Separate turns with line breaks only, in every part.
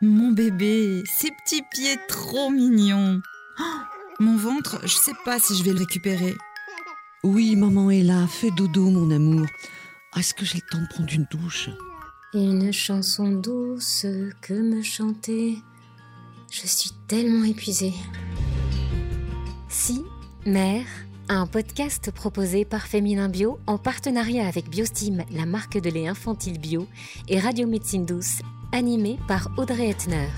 Mon bébé, ses petits pieds trop mignons. Oh, mon ventre, je sais pas si je vais le récupérer.
Oui, maman est là, fais dodo, mon amour. Est-ce que j'ai le temps de prendre une douche?
Une chanson douce que me chanter. Je suis tellement épuisée. Si, mère, un podcast proposé par Féminin Bio en partenariat avec Biostime, la marque de lait infantile bio, et Radio Médecine Douce, animé par Audrey Etner.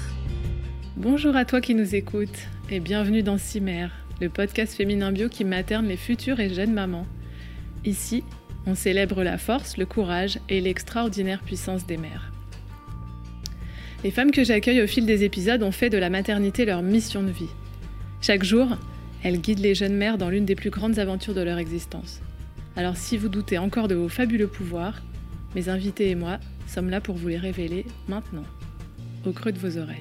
Bonjour à toi qui nous écoutes et bienvenue dans Cimère, le podcast féminin bio qui materne les futures et jeunes mamans. Ici, on célèbre la force, le courage et l'extraordinaire puissance des mères. Les femmes que j'accueille au fil des épisodes ont fait de la maternité leur mission de vie. Chaque jour, elles guident les jeunes mères dans l'une des plus grandes aventures de leur existence. Alors si vous doutez encore de vos fabuleux pouvoirs, mes invités et moi sommes là pour vous les révéler maintenant, au creux de vos oreilles.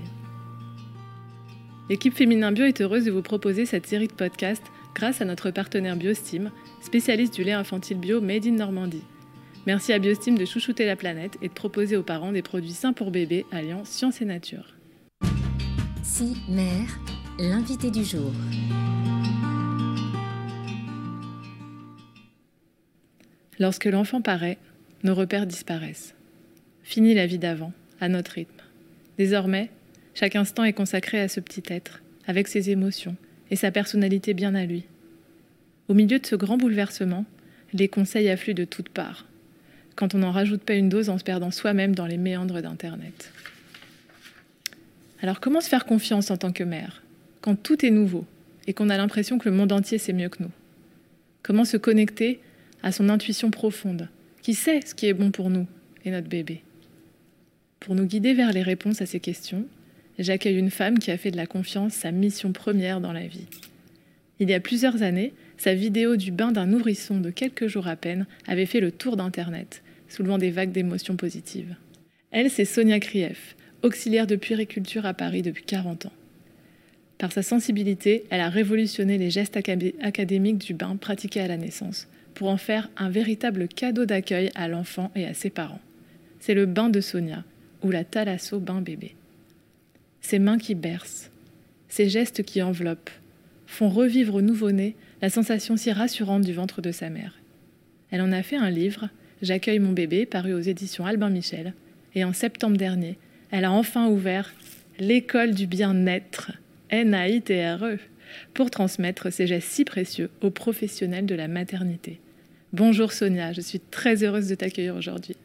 L'équipe Féminin Bio est heureuse de vous proposer cette série de podcasts grâce à notre partenaire Biostim, spécialiste du lait infantile bio Made in Normandie. Merci à Biostim de chouchouter la planète et de proposer aux parents des produits sains pour bébés alliant science et nature.
Si, mère, l'invité du jour.
Lorsque l'enfant paraît, nos repères disparaissent. Fini la vie d'avant, à notre rythme. Désormais, chaque instant est consacré à ce petit être, avec ses émotions et sa personnalité bien à lui. Au milieu de ce grand bouleversement, les conseils affluent de toutes parts, quand on n'en rajoute pas une dose en se perdant soi-même dans les méandres d'Internet. Alors comment se faire confiance en tant que mère, quand tout est nouveau et qu'on a l'impression que le monde entier sait mieux que nous? Comment se connecter à son intuition profonde, qui sait ce qui est bon pour nous et notre bébé? Pour nous guider vers les réponses à ces questions, j'accueille une femme qui a fait de la confiance sa mission première dans la vie. Il y a plusieurs années, sa vidéo du bain d'un nourrisson de quelques jours à peine avait fait le tour d'Internet, soulevant des vagues d'émotions positives. Elle, c'est Sonia Krief, auxiliaire de puériculture à Paris depuis 40 ans. Par sa sensibilité, elle a révolutionné les gestes académiques du bain pratiqué à la naissance, pour en faire un véritable cadeau d'accueil à l'enfant et à ses parents. C'est le bain de Sonia, ou la thalasso bain bébé ses mains qui bercent, ses gestes qui enveloppent, font revivre au nouveau-né la sensation si rassurante du ventre de sa mère. Elle en a fait un livre, J'accueille mon bébé, paru aux éditions Albin Michel, et en septembre dernier, elle a enfin ouvert l'école du bien-être, N-A-I-T-R-E, pour transmettre ces gestes si précieux aux professionnels de la maternité. Bonjour Sonia, je suis très heureuse de t'accueillir aujourd'hui.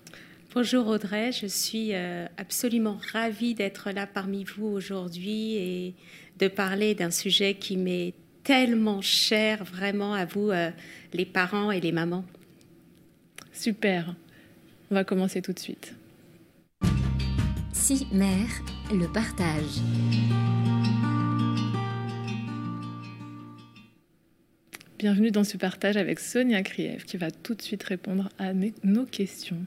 Bonjour Audrey, je suis euh, absolument ravie d'être là parmi vous aujourd'hui et de parler d'un sujet qui m'est tellement cher vraiment à vous, euh, les parents et les mamans.
Super, on va commencer tout de suite.
Si mère, le partage.
Bienvenue dans ce partage avec Sonia Krief qui va tout de suite répondre à nos questions.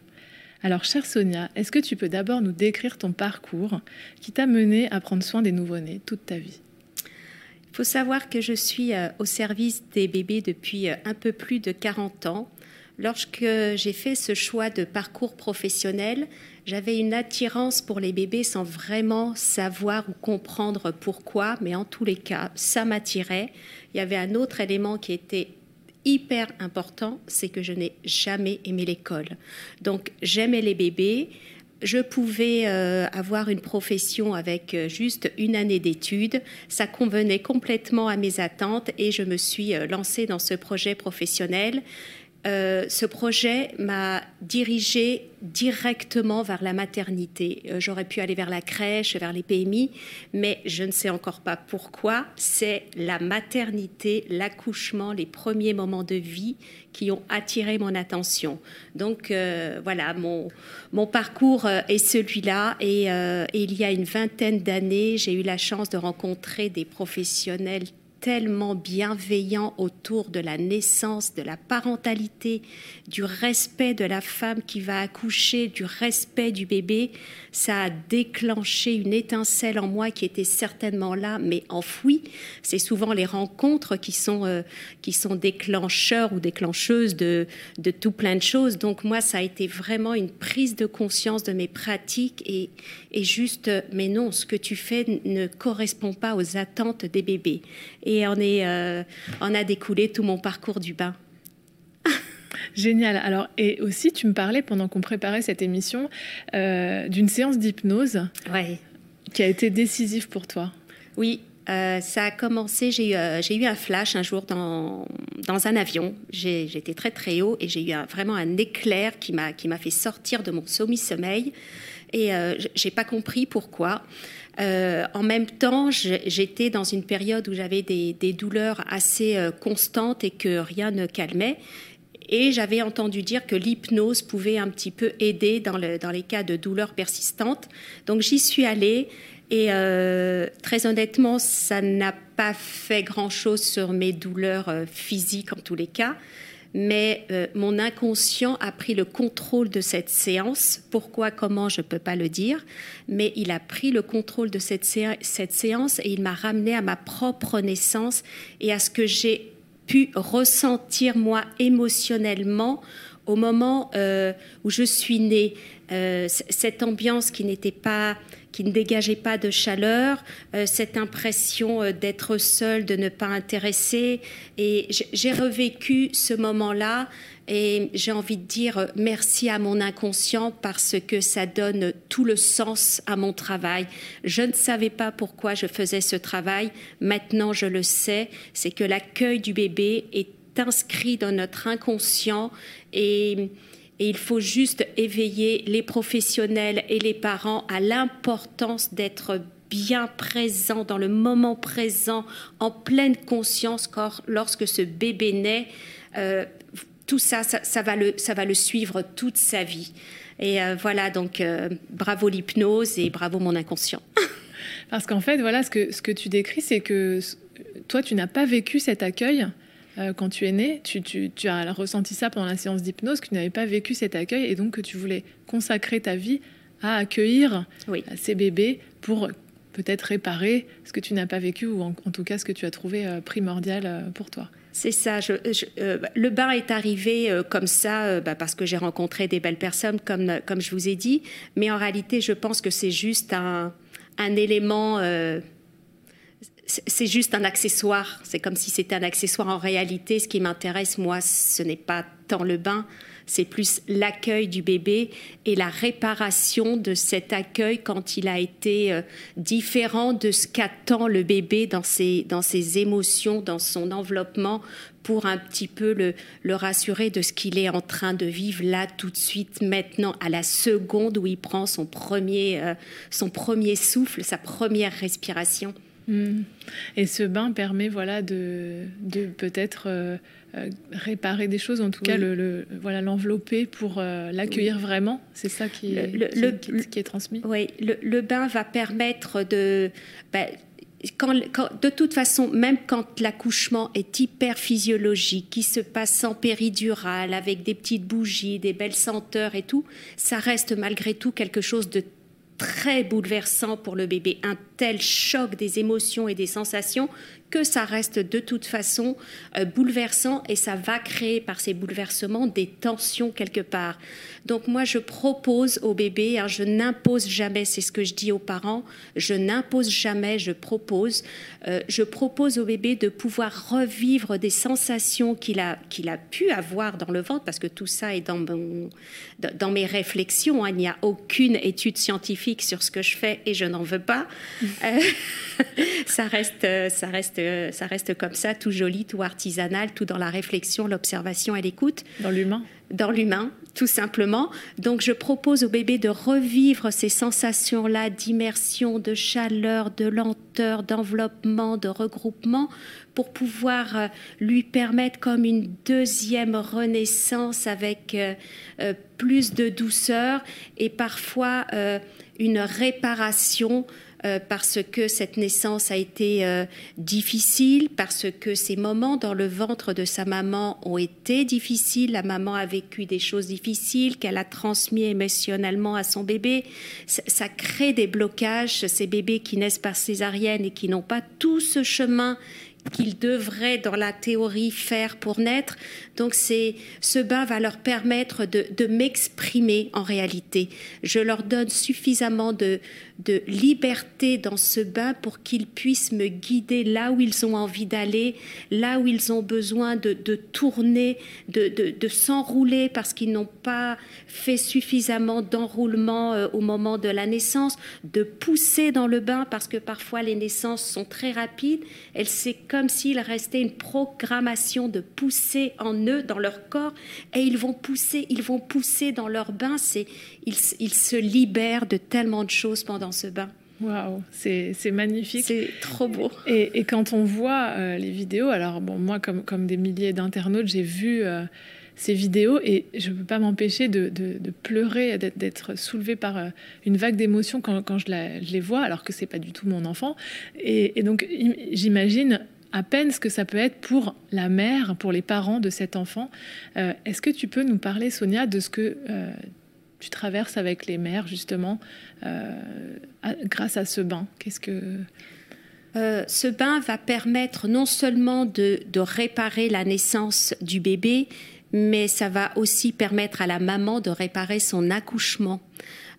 Alors, chère Sonia, est-ce que tu peux d'abord nous décrire ton parcours qui t'a mené à prendre soin des nouveau-nés toute ta vie?
Il faut savoir que je suis euh, au service des bébés depuis euh, un peu plus de 40 ans. Lorsque j'ai fait ce choix de parcours professionnel, j'avais une attirance pour les bébés sans vraiment savoir ou comprendre pourquoi, mais en tous les cas, ça m'attirait. Il y avait un autre élément qui était hyper important, c'est que je n'ai jamais aimé l'école. Donc j'aimais les bébés. Je pouvais euh, avoir une profession avec euh, juste une année d'études. Ça convenait complètement à mes attentes et je me suis euh, lancée dans ce projet professionnel. Euh, ce projet m'a dirigé directement vers la maternité. Euh, j'aurais pu aller vers la crèche, vers les PMI, mais je ne sais encore pas pourquoi. C'est la maternité, l'accouchement, les premiers moments de vie qui ont attiré mon attention. Donc euh, voilà, mon, mon parcours est celui-là. Et il y a une vingtaine d'années, j'ai eu la chance de rencontrer des professionnels tellement bienveillant autour de la naissance, de la parentalité, du respect de la femme qui va accoucher, du respect du bébé. Ça a déclenché une étincelle en moi qui était certainement là, mais enfouie. C'est souvent les rencontres qui sont, euh, qui sont déclencheurs ou déclencheuses de, de tout plein de choses. Donc moi, ça a été vraiment une prise de conscience de mes pratiques et, et juste, mais non, ce que tu fais ne correspond pas aux attentes des bébés. On, est, euh, a découlé tout mon parcours du bain.
Génial. Alors, et aussi, tu me parlais pendant qu'on préparait cette émission euh, d'une séance d'hypnose
ouais.
qui a été décisive pour toi.
Oui, euh, ça a commencé, j'ai eu, euh, eu, un flash un jour dans, dans un avion. J'étais très très haut et j'ai eu un, vraiment un éclair qui m'a fait sortir de mon semi-sommeil. Et euh, j'ai pas compris pourquoi. Euh, en même temps, j'étais dans une période où j'avais des, douleurs assez euh, constantes et que rien ne calmait. Et j'avais entendu dire que l'hypnose pouvait un petit peu aider dans, le, dans, les cas de douleurs persistantes. Donc j'y suis allée et euh, très honnêtement, ça n'a pas fait grand-chose sur mes douleurs physiques en tous les cas mais euh, mon inconscient a pris le contrôle de cette séance. Pourquoi, comment, je ne peux pas le dire, mais il a pris le contrôle de cette, cette séance et il m'a ramené à ma propre naissance et à ce que j'ai pu ressentir moi émotionnellement au moment euh, où je suis née. Euh, cette ambiance qui n'était pas qui ne dégageait pas de chaleur, euh, cette impression d'être seule, de ne pas intéresser. Et j'ai revécu ce moment-là et j'ai envie de dire merci à mon inconscient parce que ça donne tout le sens à mon travail. Je ne savais pas pourquoi je faisais ce travail. Maintenant, je le sais. C'est que l'accueil du bébé est inscrit dans notre inconscient et il faut juste éveiller les professionnels et les parents à l'importance d'être bien présent dans le moment présent, en pleine conscience lorsque ce bébé naît. Euh, tout ça, ça, va le, ça va le suivre toute sa vie. Et euh, voilà, donc euh, bravo l'hypnose et bravo mon inconscient.
Parce qu'en fait, voilà, ce que, ce que tu décris, c'est que toi, tu n'as pas vécu cet accueil euh, quand tu es né, tu, as ressenti ça pendant la séance d'hypnose, que tu n'avais pas vécu cet accueil et donc que tu voulais consacrer ta vie à accueillir euh, ces bébés pour peut-être réparer ce que tu n'as pas vécu ou en, tout cas ce que tu as trouvé euh, primordial pour toi.
C'est ça. le bain est arrivé comme ça bah, parce que j'ai rencontré des belles personnes, comme, comme je vous ai dit. Mais en réalité, je pense que c'est juste un, un élément c'est juste un accessoire. C'est comme si c'était un accessoire. En réalité, ce qui m'intéresse, moi, ce n'est pas tant le bain, c'est plus l'accueil du bébé et la réparation de cet accueil quand il a été euh, différent de ce qu'attend le bébé dans ses, dans ses émotions, dans son enveloppement, pour un petit peu le, le rassurer de ce qu'il est en train de vivre là, tout de suite, maintenant, à la seconde où il prend son premier, euh, son premier souffle, sa première respiration.
Mm. Et ce bain permet voilà de, de peut-être euh, euh, réparer des choses, en tout cas le, voilà l'envelopper pour euh, l'accueillir vraiment. C'est ça qui, qui, est transmis.
Oui, le, bain va permettre de ben, quand, de toute façon, même quand l'accouchement est hyper physiologique, qui se passe en péridurale, avec des petites bougies, des belles senteurs et tout, ça reste malgré tout quelque chose de très bouleversant pour le bébé, un tel choc des émotions et des sensations que ça reste de toute façon euh, bouleversant et ça va créer par ces bouleversements des tensions quelque part. Donc moi, je propose au bébé, hein, je n'impose jamais, c'est ce que je dis aux parents, je n'impose jamais, je propose. Euh, je propose au bébé de pouvoir revivre des sensations qu'il a, qu'il a pu avoir dans le ventre, parce que tout ça est dans, dans mes réflexions. Hein. il n'y a aucune étude scientifique sur ce que je fais et je n'en veux pas. Euh, ça reste, ça reste ça reste comme ça, tout joli, tout artisanal, tout dans la réflexion, l'observation et l'écoute.
Dans l'humain
Dans l'humain, tout simplement. Donc je propose au bébé de revivre ces sensations-là d'immersion, de chaleur, de lenteur, d'enveloppement, de regroupement, pour pouvoir euh, lui permettre comme une deuxième renaissance avec euh, euh, plus de douceur et parfois une réparation euh, parce que cette naissance a été euh, difficile, parce que ces moments dans le ventre de sa maman ont été difficiles. La maman a vécu des choses difficiles qu'elle a transmis émotionnellement à son bébé. Ça crée des blocages. Ces bébés qui naissent par césarienne et qui n'ont pas tout ce chemin qu'ils devraient dans la théorie faire pour naître. Donc c'est ce bain va leur permettre de, de m'exprimer en réalité. Je leur donne suffisamment de, de liberté dans ce bain pour qu'ils puissent me guider là où ils ont envie d'aller, là où ils ont besoin de, de tourner, de, de s'enrouler parce qu'ils n'ont pas fait suffisamment d'enroulement euh, au moment de la naissance, de pousser dans le bain parce que parfois les naissances sont très rapides. C'est comme s'il restait une programmation de pousser en eux, dans leur corps, et ils vont pousser, ils vont pousser dans leur bain. C'est, ils, ils se libèrent de tellement de choses pendant ce bain.
Waouh, c'est magnifique.
C'est trop beau.
Et, et, quand on voit euh, les vidéos, alors bon, moi, comme, comme des milliers d'internautes, j'ai vu euh, ces vidéos et je ne peux pas m'empêcher de, de, de, pleurer, d'être soulevée par euh, une vague d'émotions quand, quand je, la, je, les vois, alors que c'est pas du tout mon enfant. Et, et donc, j'imagine à peine ce que ça peut être pour la mère, pour les parents de cet enfant. Est-ce que tu peux nous parler, Sonia, de ce que tu traverses avec les mères, justement, euh, grâce à ce bain Qu'est-ce que...
Euh, ce bain va permettre non seulement de, réparer la naissance du bébé, mais ça va aussi permettre à la maman de réparer son accouchement.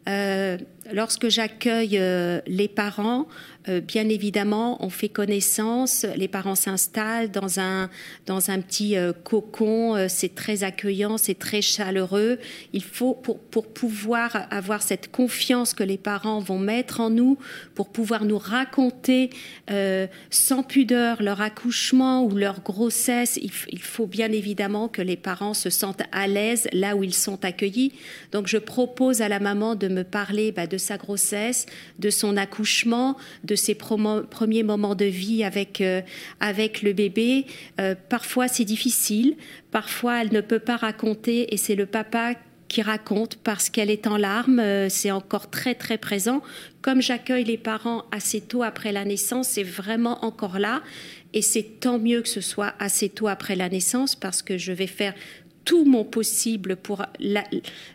Euh, lorsque j'accueille les parents, bien évidemment, on fait connaissance, les parents s'installent dans un, dans un petit euh, cocon, euh, c'est très accueillant, c'est très chaleureux. Il faut, pour, pour pouvoir avoir cette confiance que les parents vont mettre en nous, pour pouvoir nous raconter euh, sans pudeur leur accouchement ou leur grossesse, il, il, faut bien évidemment que les parents se sentent à l'aise là où ils sont accueillis. Donc je propose à la maman de me parler bah, de sa grossesse, de son accouchement, de ses premiers moments de vie avec, euh, avec le bébé. Euh, parfois, c'est difficile. Parfois, elle ne peut pas raconter et c'est le papa qui raconte parce qu'elle est en larmes. Euh, c'est encore très, très présent. Comme j'accueille les parents assez tôt après la naissance, c'est vraiment encore là. Et c'est tant mieux que ce soit assez tôt après la naissance parce que je vais faire tout mon possible pour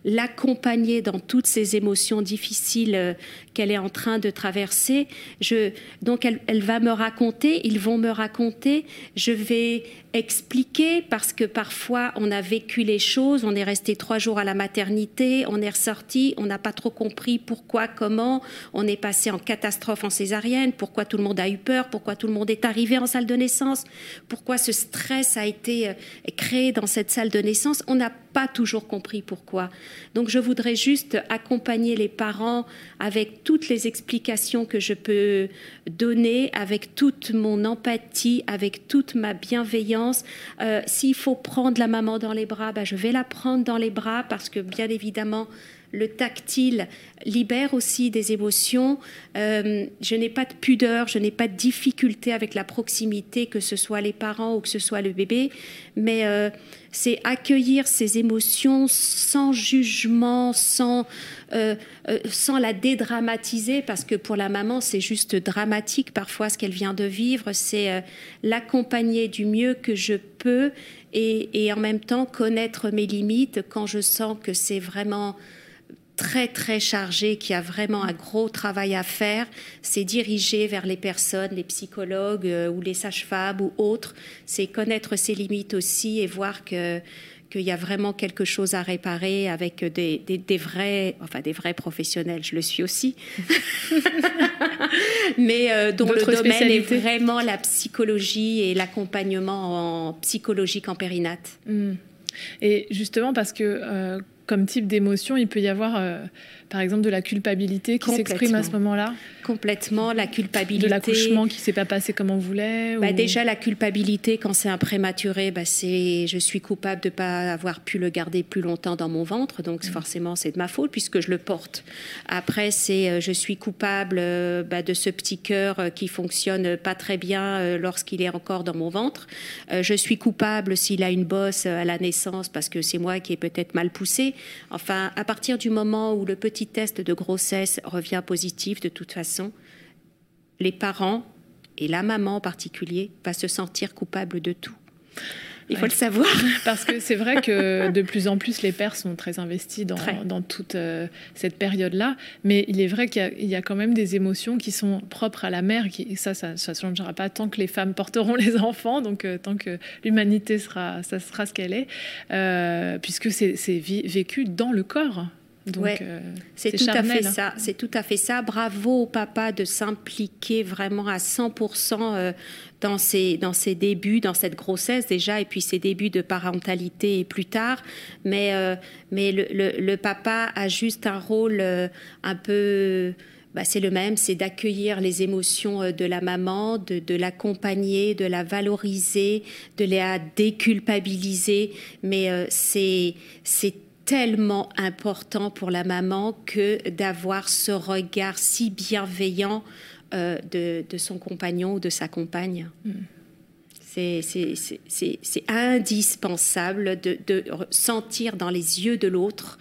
l'accompagner dans toutes ces émotions difficiles euh, qu'elle est en train de traverser. Je, donc elle, elle, va me raconter, ils vont me raconter, je vais expliquer parce que parfois on a vécu les choses, on est resté trois jours à la maternité, on est ressorti, on n'a pas trop compris pourquoi, comment, on est passé en catastrophe en césarienne, pourquoi tout le monde a eu peur, pourquoi tout le monde est arrivé en salle de naissance, pourquoi ce stress a été euh, créé dans cette salle de naissance, on n'a pas toujours compris pourquoi. Donc je voudrais juste accompagner les parents avec toutes les explications que je peux donner, avec toute mon empathie, avec toute ma bienveillance. Euh, S'il faut prendre la maman dans les bras, ben je vais la prendre dans les bras parce que bien évidemment, le tactile libère aussi des émotions. Euh, je n'ai pas de pudeur, je n'ai pas de difficulté avec la proximité, que ce soit les parents ou que ce soit le bébé, mais euh, c'est accueillir ces émotions sans jugement, sans, euh, sans la dédramatiser, parce que pour la maman, c'est juste dramatique parfois ce qu'elle vient de vivre, c'est l'accompagner du mieux que je peux et, et en même temps connaître mes limites. Quand je sens que c'est vraiment très très chargé, qui a vraiment un gros travail à faire, c'est diriger vers les personnes, les psychologues euh, ou les sages-femmes ou autres. C'est connaître ses limites aussi et voir que qu'il y a vraiment quelque chose à réparer avec des, des, des, vrais, enfin des vrais professionnels, je le suis aussi, mais euh, dont le domaine est vraiment la psychologie et l'accompagnement en psychologique en périnate.
Mmh. Et justement parce que euh, comme type d'émotion, il peut y avoir, euh, par exemple, de la culpabilité qui s'exprime à ce moment-là
Complètement, la culpabilité.
De l'accouchement qui ne s'est pas passé comme on voulait
bah, ou... Déjà, la culpabilité, quand c'est un prématuré, bah, c'est je suis coupable de ne pas avoir pu le garder plus longtemps dans mon ventre, donc mmh. forcément, c'est de ma faute puisque je le porte. Après, c'est euh, je suis coupable euh, bah, de ce petit cœur euh, qui fonctionne pas très bien lorsqu'il est encore dans mon ventre. Je suis coupable s'il a une bosse à la naissance parce que c'est moi qui ai peut-être mal poussé. Enfin, à partir du moment où le petit test de grossesse revient positif, de toute façon, les parents, et la maman en particulier, va se sentir coupable de tout. Il faut le savoir.
Parce que c'est vrai que de plus en plus, les pères sont très investis dans, dans toute euh, cette période-là. Mais il est vrai qu'il y, a quand même des émotions qui sont propres à la mère. Qui, ça, ça ne changera pas tant que les femmes porteront les enfants, donc euh, tant que l'humanité sera, ça sera ce qu'elle est, euh, puisque c'est vécu dans le corps.
Donc, c'est tout à fait hein. ça. C'est tout à fait ça. Bravo au papa de s'impliquer vraiment à 100% dans ses, dans ses débuts, dans cette grossesse déjà, et puis ses débuts de parentalité plus tard. Mais, euh, mais le, le, papa a juste un rôle euh, un peu... Bah, c'est le même, c'est d'accueillir les émotions euh, de la maman, de, de l'accompagner, de la valoriser, de la déculpabiliser. Mais c'est c'est tellement important pour la maman que d'avoir ce regard si bienveillant euh, de, son compagnon ou de sa compagne. Mm. C'est indispensable de, de, sentir dans les yeux de l'autre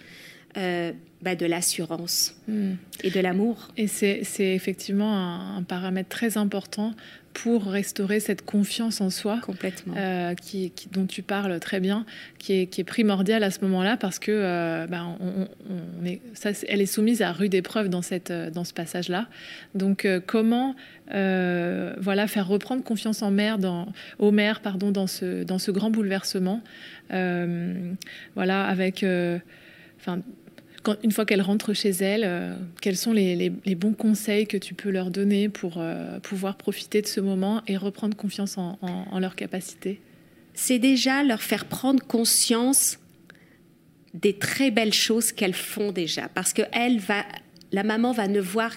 euh, bah, de l'assurance mm. et de l'amour.
Et c'est effectivement un, paramètre très important pour restaurer cette confiance en soi,
complètement,
euh, qui, dont tu parles très bien, qui est, qui est primordiale à ce moment-là parce que euh, ben, on, est, ça, elle est soumise à rude épreuve dans cette dans ce passage-là. Donc euh, comment voilà faire reprendre confiance en mère, dans, aux mères, pardon, dans ce dans ce grand bouleversement, voilà avec enfin une fois qu'elles rentrent chez elles, euh, quels sont les, bons conseils que tu peux leur donner pour euh, pouvoir profiter de ce moment et reprendre confiance en, en leurs capacités
C'est déjà leur faire prendre conscience des très belles choses qu'elles font déjà, parce que la maman va ne voir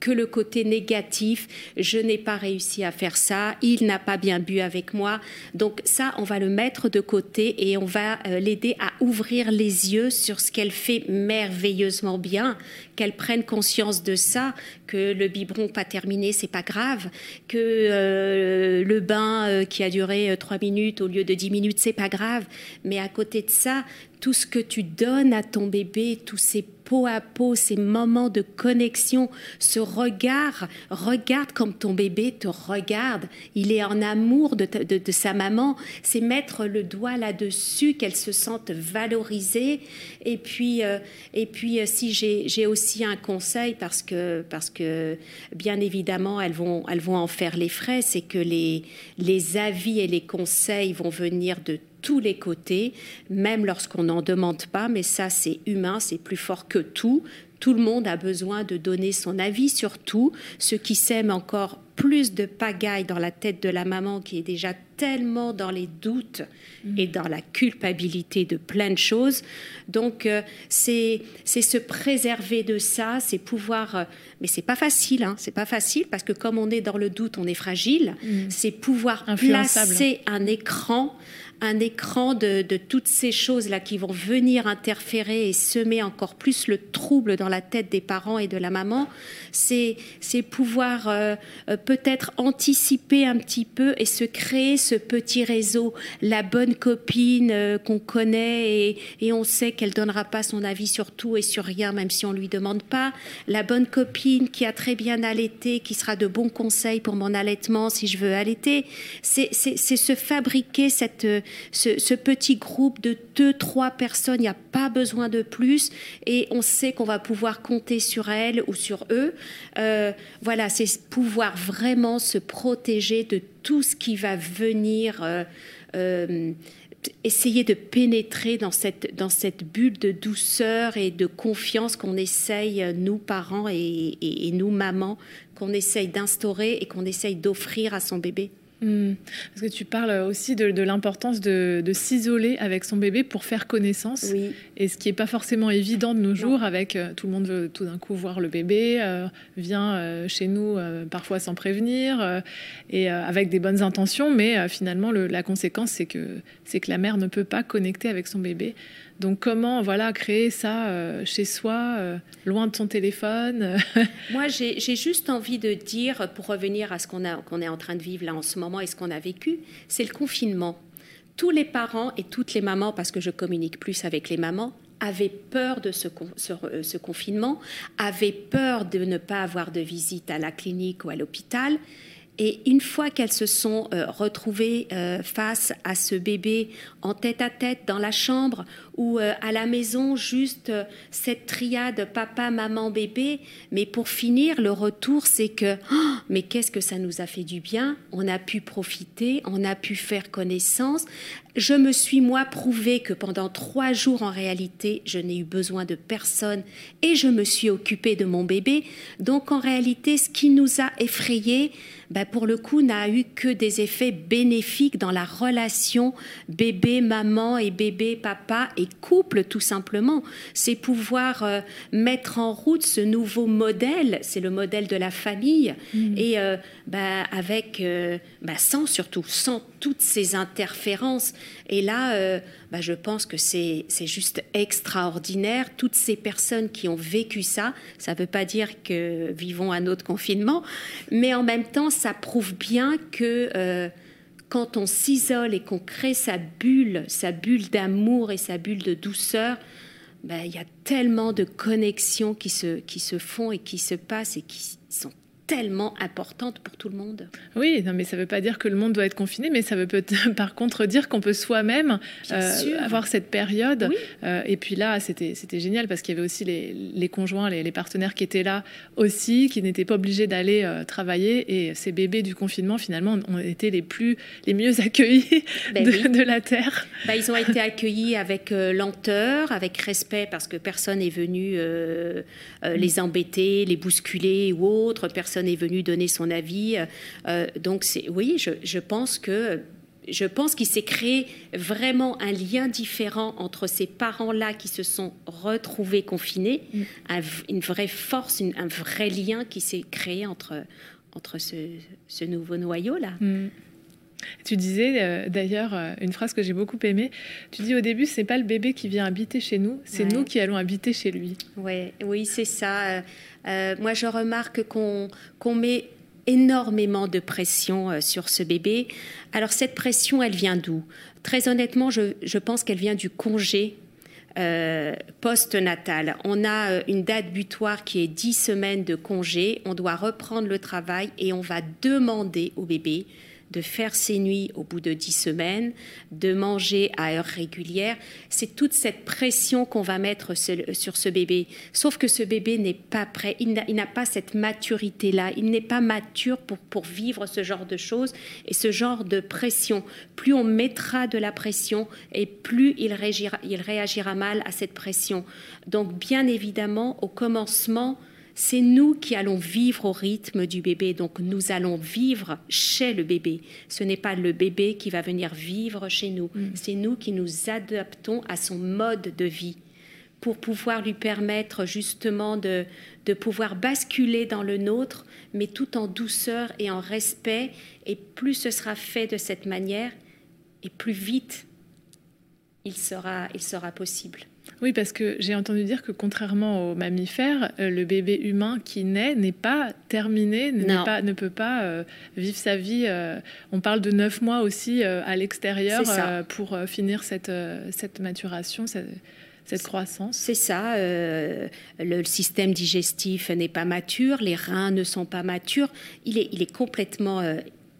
que le côté négatif, je n'ai pas réussi à faire ça, il n'a pas bien bu avec moi. Donc ça, on va le mettre de côté et on va euh, l'aider à ouvrir les yeux sur ce qu'elle fait merveilleusement bien, qu'elle prenne conscience de ça, que le biberon pas terminé, c'est pas grave, que euh, le bain euh, qui a duré trois minutes au lieu de dix minutes, c'est pas grave. Mais à côté de ça, tout ce que tu donnes à ton bébé, tous ces peau à peau, ces moments de connexion, ce regard, regarde comme ton bébé te regarde, il est en amour de, sa maman, c'est mettre le doigt là-dessus, qu'elle se sente valorisée. Et puis, euh, et puis euh, si j'ai aussi un conseil, parce que, parce que bien évidemment, elles vont, elles vont en faire les frais, c'est que les, les avis et les conseils vont venir de tous les côtés, même lorsqu'on n'en demande pas, mais ça c'est humain, c'est plus fort que tout. Tout le monde a besoin de donner son avis sur tout, ce qui sème encore plus de pagaille dans la tête de la maman qui est déjà tellement dans les doutes et dans la culpabilité de plein de choses. Donc euh, c'est c'est se préserver de ça, c'est pouvoir euh, mais c'est pas facile hein, c'est pas facile parce que comme on est dans le doute, on est fragile, mm. c'est pouvoir placer un écran un écran de, toutes ces choses-là qui vont venir interférer et semer encore plus le trouble dans la tête des parents et de la maman, c'est pouvoir euh, euh, peut-être anticiper un petit peu et se créer ce petit réseau, la bonne copine euh, qu'on connaît et, et, on sait qu'elle donnera pas son avis sur tout et sur rien, même si on lui demande pas, la bonne copine qui a très bien allaité, qui sera de bons conseils pour mon allaitement si je veux allaiter, c'est se fabriquer cette ce, petit groupe de deux, trois personnes, il n'y a pas besoin de plus, et on sait qu'on va pouvoir compter sur elles ou sur eux. Euh, voilà, c'est pouvoir vraiment se protéger de tout ce qui va venir. Euh, euh, essayer de pénétrer dans cette, bulle de douceur et de confiance qu'on essaye, nous parents et, et nous mamans, qu'on essaye d'instaurer et qu'on essaye d'offrir à son bébé.
Hmm. Parce que tu parles aussi de, l'importance de, s'isoler avec son bébé pour faire connaissance.
Oui.
Et ce qui n'est pas forcément évident de nos jours, avec euh, tout le monde veut tout d'un coup voir le bébé, euh, vient euh, chez nous parfois sans prévenir, et avec des bonnes intentions, mais finalement la conséquence c'est que, c'est que la mère ne peut pas connecter avec son bébé. Donc comment voilà créer ça euh, chez soi, euh, loin de son téléphone
Moi, j'ai juste envie de dire, pour revenir à ce qu'on est en train de vivre là en ce moment et ce qu'on a vécu, c'est le confinement. Tous les parents et toutes les mamans, parce que je communique plus avec les mamans, avait peur de ce, confinement, avait peur de ne pas avoir de visite à la clinique ou à l'hôpital. Et une fois qu'elles se sont retrouvées face à ce bébé en tête à tête dans la chambre ou euh, à la maison juste euh, cette triade papa, maman, bébé. Mais pour finir, le retour, c'est que oh, mais qu'est-ce que ça nous a fait du bien On a pu profiter, on a pu faire connaissance. Je me suis moi prouvé que pendant trois jours en réalité, je n'ai eu besoin de personne et je me suis occupée de mon bébé. Donc en réalité, ce qui nous a effrayés, ben, pour le coup, n'a eu que des effets bénéfiques dans la relation bébé, maman et bébé, papa et couple tout simplement. C'est pouvoir euh, mettre en route ce nouveau modèle, c'est le modèle de la famille, mm. et euh, bah, avec, euh, bah, sans surtout, sans toutes ces interférences. Et là, bah, je pense que c'est juste extraordinaire. Toutes ces personnes qui ont vécu ça, ça ne veut pas dire que vivons un autre confinement, mais en même temps, ça prouve bien que quand on s'isole et qu'on crée sa bulle, sa bulle d'amour et sa bulle de douceur, il y a tellement de connexions qui se, qui se font et qui se passent et qui sont tellement importante pour tout le monde.
Oui, non, mais ça ne veut pas dire que le monde doit être confiné, mais ça veut peut par contre dire qu'on peut soi-même euh, avoir cette période. Euh, et puis là, c'était génial parce qu'il y avait aussi les, conjoints, les, partenaires qui étaient là aussi, qui n'étaient pas obligés d'aller euh, travailler. Et ces bébés du confinement, finalement, ont été les plus, les mieux accueillis ben de, la terre.
Ben, ils ont été accueillis avec lenteur, avec respect, parce que personne n'est venu les embêter, les bousculer ou autre. Personne est venu donner son avis. Euh, donc, c'est, oui, je, pense que je pense qu'il s'est créé vraiment un lien différent entre ces parents-là qui se sont retrouvés confinés, mm. une vraie force, un vrai lien qui s'est créé entre, entre ce, nouveau noyau-là. Mm.
Tu disais euh, d'ailleurs euh, une phrase que j'ai beaucoup aimée. Tu dis au début, c'est pas le bébé qui vient habiter chez nous, c'est nous qui allons habiter chez lui.
Ouais, oui, c'est ça. Euh, moi, je remarque qu'on met énormément de pression euh, sur ce bébé. Alors cette pression, elle vient d'où? Très honnêtement, je, pense qu'elle vient du congé euh, post-natal. On a une date butoir qui est 10 semaines de congé. On doit reprendre le travail et on va demander au bébé de faire ses nuits au bout de dix semaines, de manger à heure régulière. C'est toute cette pression qu'on va mettre sur ce bébé. Sauf que ce bébé n'est pas prêt, il n'a pas cette maturité-là, il n'est pas mature pour, vivre ce genre de choses et ce genre de pression. Plus on mettra de la pression et plus il réagira mal à cette pression. Donc bien évidemment, au commencement, c'est nous qui allons vivre au rythme du bébé, donc nous allons vivre chez le bébé. Ce n'est pas le bébé qui va venir vivre chez nous, mm. c'est nous qui nous adaptons à son mode de vie pour pouvoir lui permettre justement de, de pouvoir basculer dans le nôtre, mais tout en douceur et en respect. Et plus ce sera fait de cette manière, et plus vite il sera, il sera possible.
Oui, parce que j'ai entendu dire que contrairement aux mammifères, euh, le bébé humain qui naît n'est pas terminé, pas, ne peut pas euh, vivre sa vie. Euh, on parle de neuf mois aussi à l'extérieur pour finir cette, cette maturation. Cette, croissance
C'est ça. le système digestif n'est pas mature, les reins ne sont pas matures. Il est, il est complètement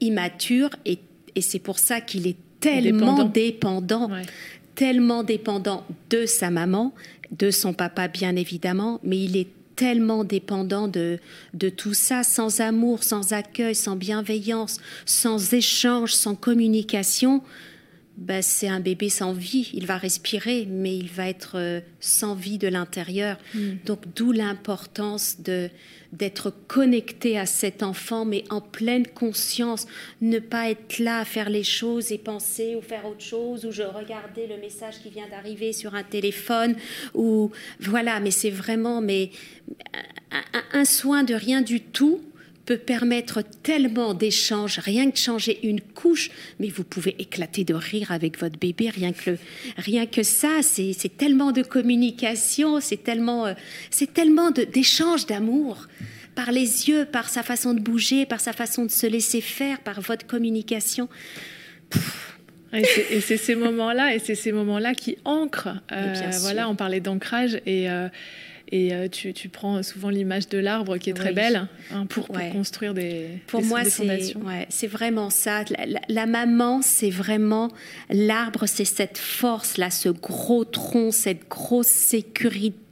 immature et, et c'est pour ça qu'il est tellement dépendant, tellement dépendant de sa maman, de son papa bien évidemment, mais il est tellement dépendant de, de tout ça, sans amour, sans accueil, sans bienveillance, sans échange, sans communication. Ben, c'est un bébé sans vie. Il va respirer, mais il va être euh, sans vie de l'intérieur. Mm. Donc, d'où l'importance de, d'être connecté à cet enfant, mais en pleine conscience, ne pas être là à faire les choses et penser ou faire autre chose, ou je regardais le message qui vient d'arriver sur un téléphone, ou voilà, mais c'est vraiment mais un, soin de rien du tout peut permettre tellement d'échanges, rien que changer une couche, mais vous pouvez éclater de rire avec votre bébé, rien que, rien que ça, c'est tellement de communication, c'est tellement, euh, c'est tellement d'échanges d'amour par les yeux, par sa façon de bouger, par sa façon de se laisser faire, par votre communication.
Et c'est ces moments-là, et c'est ces moments-là qui ancrent. Euh, voilà, on parlait d'ancrage et euh, et euh, tu, tu, prends souvent l'image de l'arbre qui est très belle hein, pour, pour construire des
Pour moi, c'est vraiment ça. La, maman, c'est vraiment l'arbre, c'est cette force-là, ce gros tronc, cette grosse sécurité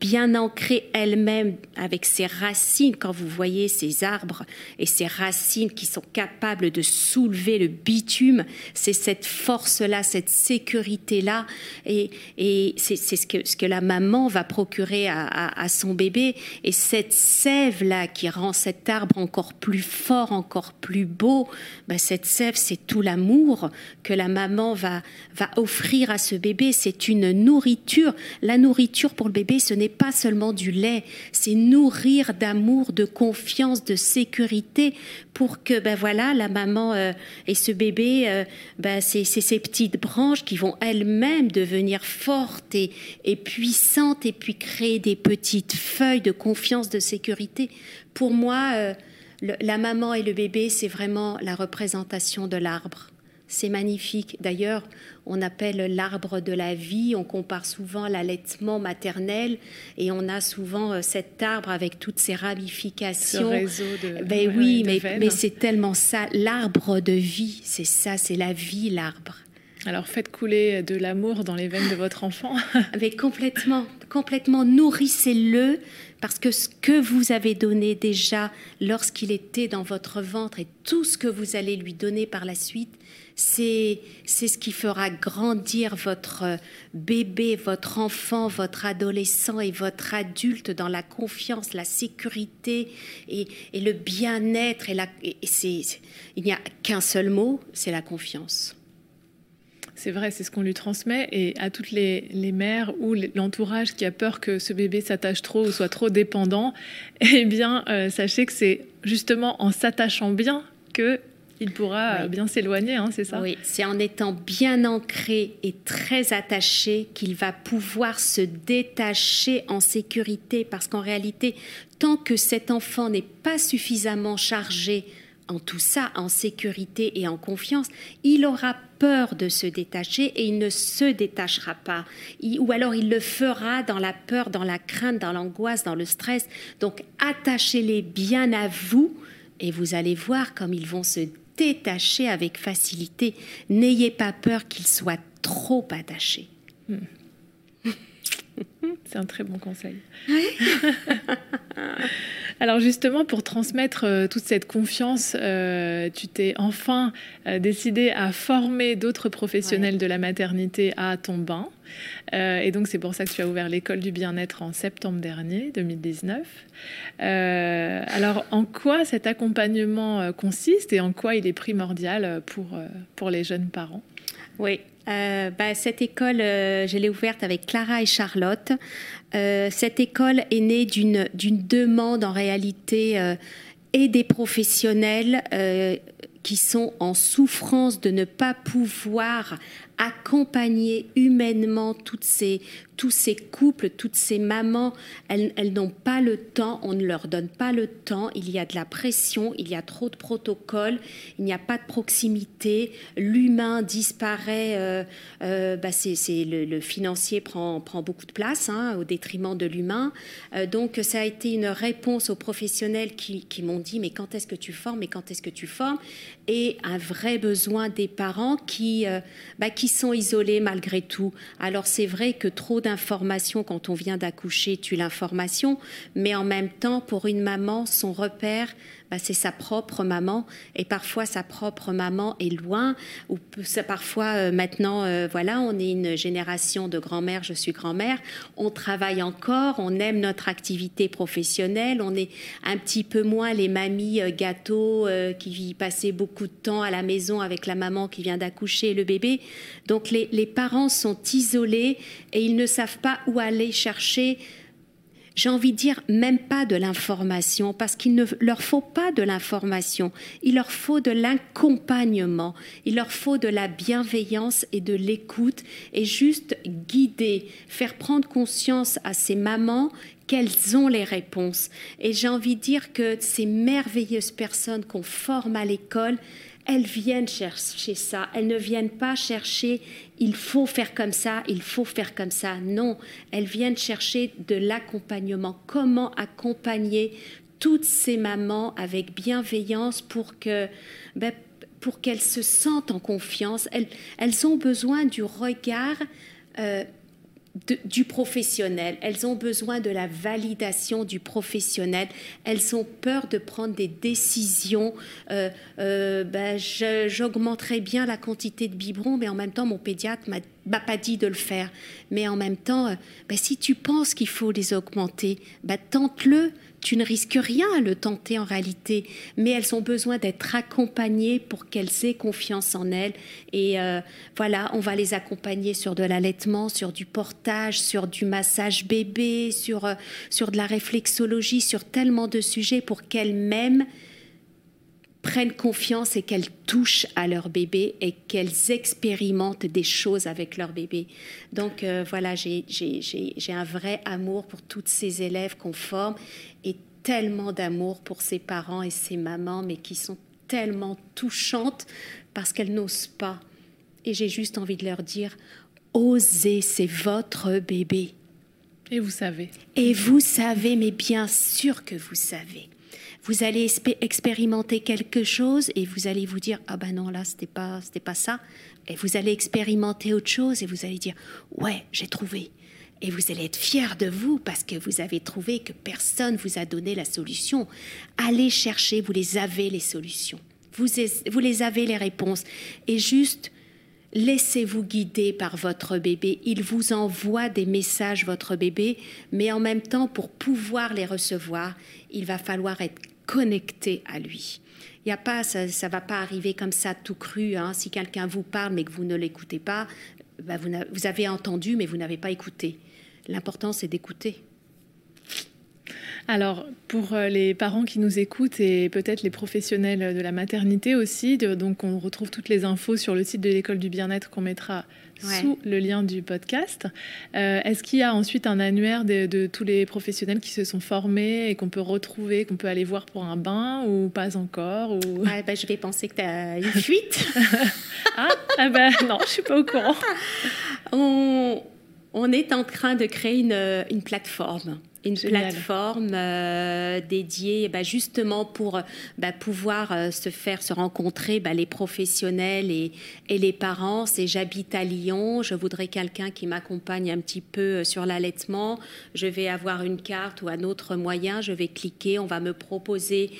bien ancrée elle-même avec ses racines. Quand vous voyez ces arbres et ces racines qui sont capables de soulever le bitume, c'est cette force-là, cette sécurité-là. Et, et c'est ce que, ce que la maman va procurer à, son bébé. Et cette sève-là qui rend cet arbre encore plus fort, encore plus beau, ben cette sève, c'est tout l'amour que la maman va, va offrir à ce bébé. C'est une nourriture. La nourriture pour le bébé, ce n'est pas seulement du lait, c'est nourrir d'amour, de confiance, de sécurité pour que ben voilà la maman euh, et ce bébé euh, ben c'est ces petites branches qui vont elles-mêmes devenir fortes et, et puissantes et puis créer des petites feuilles de confiance de sécurité. Pour moi euh, la maman et le bébé c'est vraiment la représentation de l'arbre c'est magnifique. D'ailleurs, on appelle l'arbre de la vie, on compare souvent l'allaitement maternel et on a souvent euh, cet arbre avec toutes ses ramifications.
réseau de,
ben oui, mais, mais c'est tellement ça. L'arbre de vie, c'est ça, c'est la vie, l'arbre.
Alors faites couler de l'amour dans les veines de votre enfant.
Mais complètement, complètement. Nourrissez-le parce que ce que vous avez donné déjà lorsqu'il était dans votre ventre et tout ce que vous allez lui donner par la suite, c'est ce qui fera grandir votre bébé, votre enfant, votre adolescent et votre adulte dans la confiance, la sécurité et, le bien-être. Et, il n'y a qu'un seul mot, c'est la confiance.
C'est vrai, c'est ce qu'on lui transmet. Et à toutes les, mères ou l'entourage qui a peur que ce bébé s'attache trop ou soit trop dépendant, eh bien, euh, sachez que c'est justement en s'attachant bien que il pourra euh, bien s'éloigner, hein, c'est ça?
Oui, c'est en étant bien ancré et très attaché qu'il va pouvoir se détacher en sécurité, parce qu'en réalité, tant que cet enfant n'est pas suffisamment chargé en tout ça, en sécurité et en confiance, il aura peur de se détacher et il ne se détachera pas. ou alors il le fera dans la peur, dans la crainte, dans l'angoisse, dans le stress. Donc attachez-les bien à vous et vous allez voir comme ils vont se détacher avec facilité. N'ayez pas peur qu'ils soient trop attachés. Hmm.
C'est un très bon conseil. Alors justement, pour transmettre euh, toute cette confiance, euh, tu t'es enfin euh, décidé à former d'autres professionnels de la maternité à ton bain. et donc c'est pour ça que tu as ouvert l'école du bien-être en septembre dernier, 2019. alors en quoi cet accompagnement consiste et en quoi il est primordial pour, pour les jeunes parents?
Oui, euh, bah, cette école, euh, je l'ai ouverte avec Clara et Charlotte. Euh, cette école est née d'une demande en réalité et des professionnels qui sont en souffrance de ne pas pouvoir accompagner humainement toutes ces, tous ces couples, toutes ces mamans. Elles, elles n'ont pas le temps, on ne leur donne pas le temps, il y a de la pression, il y a trop de protocoles, il n'y a pas de proximité, l'humain disparaît, euh, euh, bah c'est, le, financier prend, prend beaucoup de place hein, au détriment de l'humain. Euh, donc ça a été une réponse aux professionnels qui, qui m'ont dit mais quand est-ce que tu formes, mais quand est-ce que tu formes? Et un vrai besoin des parents qui, bah, qui sont isolés malgré tout. Alors c'est vrai que trop d'informations quand on vient d'accoucher tue l'information, mais en même temps, pour une maman, son repère, bah, c'est sa propre maman. Et parfois sa propre maman est loin. Ou parfois euh, maintenant euh, voilà on est une génération de grand-mère je suis grand-mère. On travaille encore on aime notre activité professionnelle. On est un petit peu moins les mamies euh, gâteaux qui passaient beaucoup de temps à la maison avec la maman qui vient d'accoucher le bébé. Donc les, les parents sont isolés et ils ne savent pas où aller chercher j'ai envie de dire même pas de l'information, parce qu'il ne leur faut pas de l'information, il leur faut de l'accompagnement, il leur faut de la bienveillance et de l'écoute, et juste guider, faire prendre conscience à ces mamans qu'elles ont les réponses. Et j'ai envie de dire que ces merveilleuses personnes qu'on forme à l'école, elles viennent chercher ça. Elles ne viennent pas chercher il faut faire comme ça, il faut faire comme ça. Non, elles viennent chercher de l'accompagnement. Comment accompagner toutes ces mamans avec bienveillance pour que ben, pour qu'elles se sentent en confiance? Elles, ont besoin du regard euh, du professionnel. Elles ont besoin de la validation du professionnel. Elles ont peur de prendre des décisions. Euh, euh, ben, J'augmenterai bien la quantité de biberons, mais en même temps, mon pédiatre m'a pas dit de le faire. Mais en même temps, ben, si tu penses qu'il faut les augmenter, ben, tente-le tu ne risques rien à le tenter en réalité, mais elles ont besoin d'être accompagnées pour qu'elles aient confiance en elles. Et euh, voilà, on va les accompagner sur de l'allaitement, sur du portage, sur du massage bébé, sur, euh, sur de la réflexologie, sur tellement de sujets pour qu'elles-mêmes prennent confiance et qu'elles touchent à leur bébé et qu'elles expérimentent des choses avec leur bébé. Donc euh, voilà, j'ai un vrai amour pour toutes ces élèves qu'on forme et tellement d'amour pour ces parents et ces mamans, mais qui sont tellement touchantes parce qu'elles n'osent pas. Et j'ai juste envie de leur dire, osez, c'est votre bébé.
Et vous savez.
Et vous savez, mais bien sûr que vous savez vous allez expérimenter quelque chose et vous allez vous dire ah ben non là c'était pas c'était pas ça et vous allez expérimenter autre chose et vous allez dire ouais j'ai trouvé et vous allez être fier de vous parce que vous avez trouvé que personne vous a donné la solution. Allez chercher, vous les avez les solutions. Vous, vous les avez les réponses. Et juste, laissez-vous guider par votre bébé. Il vous envoie des messages, votre bébé, mais en même temps, pour pouvoir les recevoir, il va falloir être connecté à lui. Il y a pas, ça ne va pas arriver comme ça tout cru. Hein. Si quelqu'un vous parle mais que vous ne l'écoutez pas, bah, vous, vous avez entendu mais vous n'avez pas écouté. L'important c'est d'écouter.
Alors, pour euh, les parents qui nous écoutent et peut-être les professionnels de la maternité aussi, donc on retrouve toutes les infos sur le site de l'école du bien-être qu'on mettra sous le lien du podcast. Euh, est-ce qu'il y a ensuite un annuaire de, tous les professionnels qui se sont formés et qu'on peut retrouver, qu'on peut aller voir pour un bain ou pas encore ou...
Ben, je vais penser que tu as une fuite.
ah, ah ben, non, je suis pas au courant.
On, on est en train de créer une, une plateforme une plateforme euh, dédiée bah, justement pour bah, pouvoir euh, se faire se rencontrer bah, les professionnels et, et les parents. C'est j'habite à Lyon, je voudrais quelqu'un qui m'accompagne un petit peu euh, sur l'allaitement. Je vais avoir une carte ou un autre moyen, je vais cliquer, on va me proposer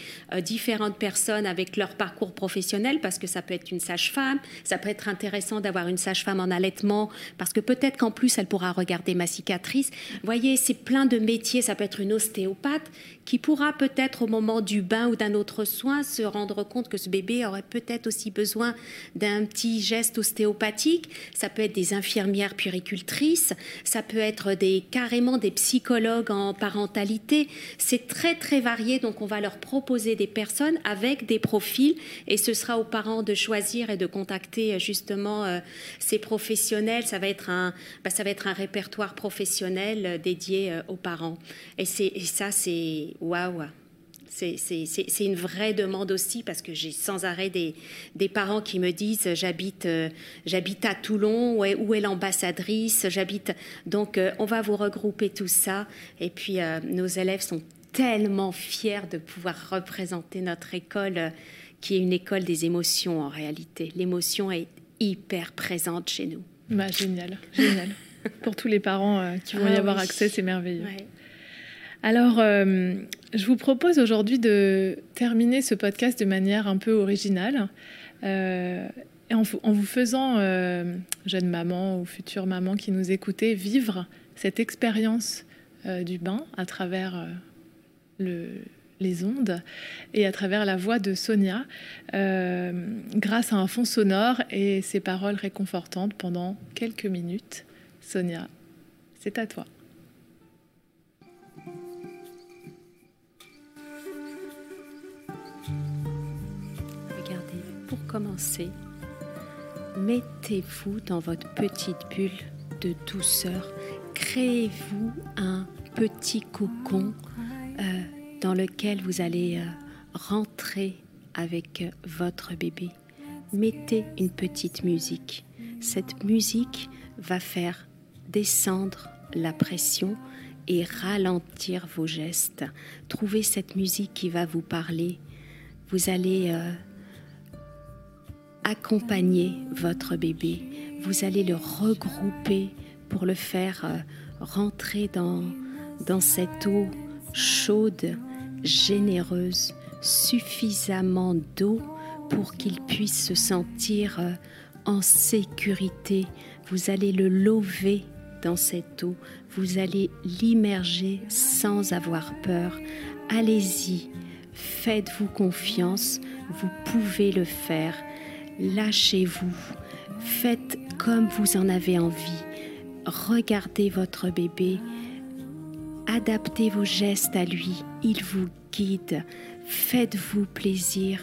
différentes personnes avec leur parcours professionnel parce que ça peut être une sage-femme, ça peut être intéressant d'avoir une sage-femme en allaitement parce que peut-être qu'en plus elle pourra regarder ma cicatrice. Vous voyez, c'est plein de métiers ça peut être une ostéopathe qui pourra peut-être au moment du bain ou d'un autre soin se rendre compte que ce bébé aurait peut-être aussi besoin d'un petit geste ostéopathique. Ça peut être des infirmières puéricultrices, ça peut être des carrément des psychologues en parentalité. C'est très très varié, donc on va leur proposer des personnes avec des profils et ce sera aux parents de choisir et de contacter euh, justement euh, ces professionnels. Ça va être un, bah, ça va être un répertoire professionnel euh, dédié aux parents. Et ça, c'est waouh! C'est une vraie demande aussi parce que j'ai sans arrêt des, des, parents qui me disent j'habite euh, j'habite à Toulon, où est, où est l'ambassadrice, j'habite. Donc euh, on va vous regrouper tout ça. Et puis euh, nos élèves sont tellement fiers de pouvoir représenter notre école qui est une école des émotions en réalité. L'émotion est hyper présente chez nous.
Bah, génial, génial. Pour tous les parents qui vont y ah avoir accès, c'est merveilleux. Alors, euh, je vous propose aujourd'hui de terminer ce podcast de manière un peu originale. Euh, en, vous faisant, euh, jeune maman ou future maman qui nous écoutez, vivre cette expérience du bain à travers les ondes et à travers la voix de Sonia, grâce à un fond sonore et ses paroles réconfortantes pendant quelques minutes. Sonia, c'est à toi.
Commencer, mettez-vous dans votre petite bulle de douceur. Créez-vous un petit cocon euh, dans lequel vous allez euh, rentrer avec votre bébé. mettez une petite musique. Cette musique va faire descendre la pression et ralentir vos gestes. Trouvez cette musique qui va vous parler. Vous allez euh, accompagner votre bébé. Vous allez le regrouper pour le faire euh, rentrer dans, dans cette eau chaude, généreuse, suffisamment d'eau pour qu'il puisse se sentir euh, en sécurité. Vous allez le lever dans cette eau, vous allez l'immerger sans avoir peur. Allez-y, faites-vous confiance, vous pouvez le faire. Lâchez-vous, faites comme vous en avez envie. Regardez votre bébé, adaptez vos gestes à lui, il vous guide. Faites-vous plaisir,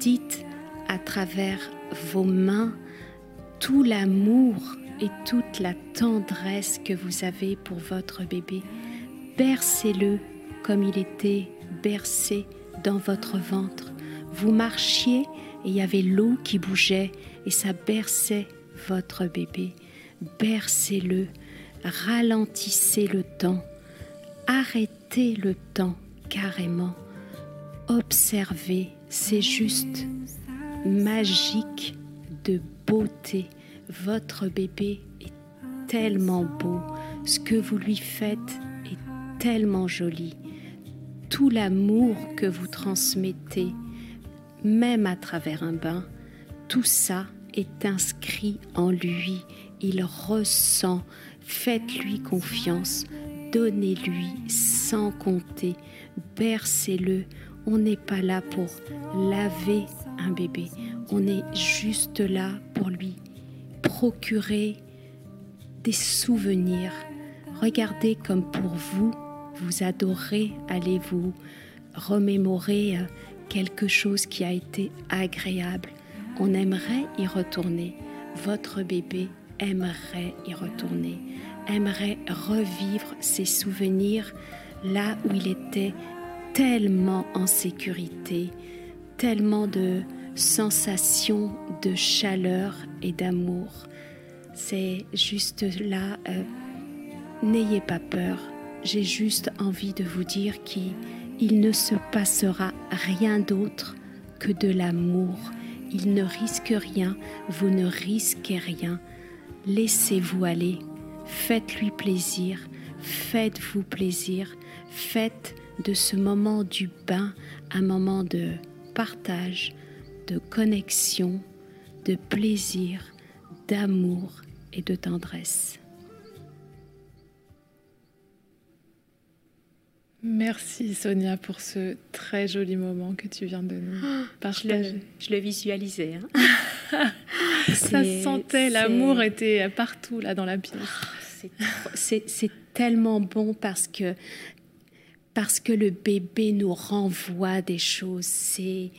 dites à travers vos mains tout l'amour et toute la tendresse que vous avez pour votre bébé. Bercez-le comme il était bercé dans votre ventre. Vous marchiez et il y avait l'eau qui bougeait et ça berçait votre bébé. Bercez-le, ralentissez le temps, arrêtez le temps carrément. Observez, c'est juste magique de beauté. Votre bébé est tellement beau. Ce que vous lui faites est tellement joli. Tout l'amour que vous transmettez, même à travers un bain, tout ça est inscrit en lui. Il ressent. Faites-lui confiance. Donnez-lui sans compter. Bercez-le. On n'est pas là pour laver un bébé. On est juste là pour lui procurer des souvenirs. Regardez comme pour vous, vous adorez aller vous remémorer euh, quelque chose qui a été agréable. On aimerait y retourner. Votre bébé aimerait y retourner, aimerait revivre ses souvenirs là où il était tellement en sécurité, tellement de sensations de chaleur et d'amour. C'est juste là, euh, n'ayez pas peur, j'ai juste envie de vous dire qu'il ne se passera rien d'autre que de l'amour. Il ne risque rien, vous ne risquez rien. Laissez-vous aller, faites-lui plaisir, faites-vous plaisir, faites de ce moment du bain un moment de partage, de connexion, de plaisir, d'amour et de tendresse.
Merci Sonia pour ce très joli moment que tu viens de nous partager.
Je le, visualisais. Hein.
Ça sentait, l'amour était partout là dans la pièce.
Ah, c'est tellement bon parce que parce que le bébé nous renvoie des choses. C'est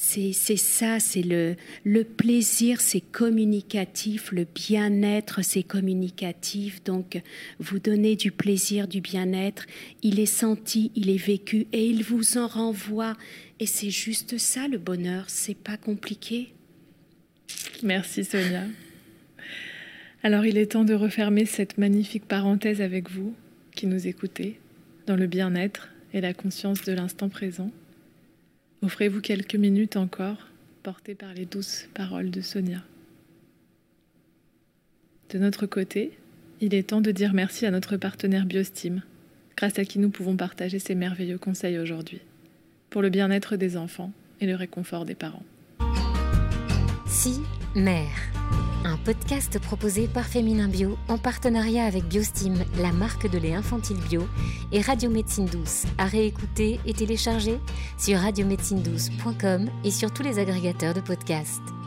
c'est ça, c'est le, plaisir, c'est communicatif, le bien-être, c'est communicatif. Donc, vous donnez du plaisir, du bien-être, il est senti, il est vécu et il vous en renvoie. Et c'est juste ça le bonheur, c'est pas compliqué.
Merci Sonia. Alors, il est temps de refermer cette magnifique parenthèse avec vous qui nous écoutez dans le bien-être et la conscience de l'instant présent. Offrez-vous quelques minutes encore, portées par les douces paroles de Sonia. De notre côté, il est temps de dire merci à notre partenaire Biostime, grâce à qui nous pouvons partager ces merveilleux conseils aujourd'hui, pour le bien-être des enfants et le réconfort des parents.
Si, mère un podcast proposé par Féminin Bio en partenariat avec Biostim, la marque de lait infantile bio, et Radio Médecine Douce, à réécouter et télécharger sur radiomédecinedouce.com et sur tous les agrégateurs de podcasts.